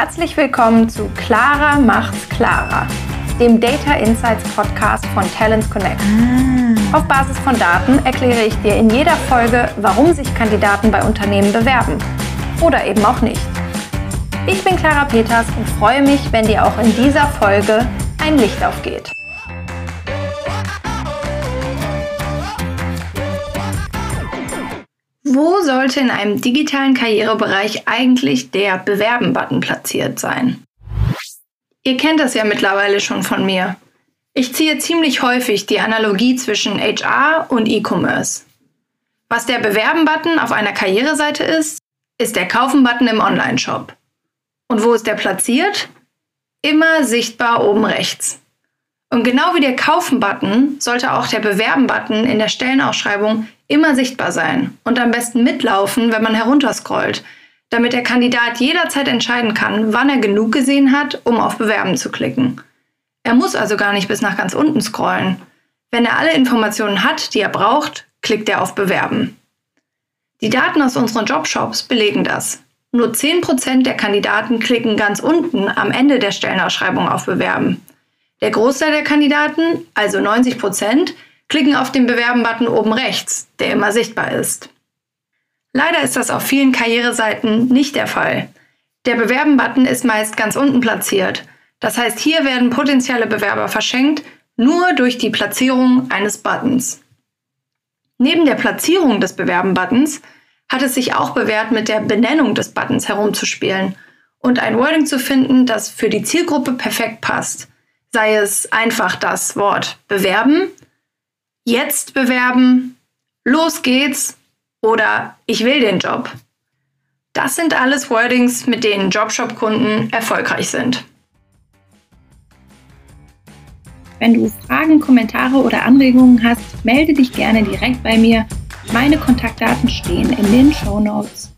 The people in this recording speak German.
Herzlich willkommen zu Clara macht's klarer, dem Data Insights Podcast von Talents Connect. Auf Basis von Daten erkläre ich dir in jeder Folge, warum sich Kandidaten bei Unternehmen bewerben oder eben auch nicht. Ich bin Clara Peters und freue mich, wenn dir auch in dieser Folge ein Licht aufgeht. Wo sollte in einem digitalen Karrierebereich eigentlich der Bewerben-Button platziert sein? Ihr kennt das ja mittlerweile schon von mir. Ich ziehe ziemlich häufig die Analogie zwischen HR und E-Commerce. Was der Bewerben-Button auf einer Karriereseite ist, ist der Kaufen-Button im Online-Shop. Und wo ist der platziert? Immer sichtbar oben rechts. Und genau wie der Kaufen-Button sollte auch der Bewerben-Button in der Stellenausschreibung immer sichtbar sein und am besten mitlaufen, wenn man herunterscrollt, damit der Kandidat jederzeit entscheiden kann, wann er genug gesehen hat, um auf Bewerben zu klicken. Er muss also gar nicht bis nach ganz unten scrollen. Wenn er alle Informationen hat, die er braucht, klickt er auf Bewerben. Die Daten aus unseren Jobshops belegen das. Nur 10% der Kandidaten klicken ganz unten am Ende der Stellenausschreibung auf Bewerben. Der Großteil der Kandidaten, also 90%, klicken auf den Bewerben-Button oben rechts, der immer sichtbar ist. Leider ist das auf vielen Karriereseiten nicht der Fall. Der Bewerben-Button ist meist ganz unten platziert. Das heißt, hier werden potenzielle Bewerber verschenkt, nur durch die Platzierung eines Buttons. Neben der Platzierung des Bewerben-Buttons hat es sich auch bewährt, mit der Benennung des Buttons herumzuspielen und ein Wording zu finden, das für die Zielgruppe perfekt passt. Sei es einfach das Wort bewerben jetzt bewerben, los geht's oder ich will den Job. Das sind alles Wordings, mit denen Jobshop-Kunden erfolgreich sind. Wenn du Fragen, Kommentare oder Anregungen hast, melde dich gerne direkt bei mir. Meine Kontaktdaten stehen in den Show Notes.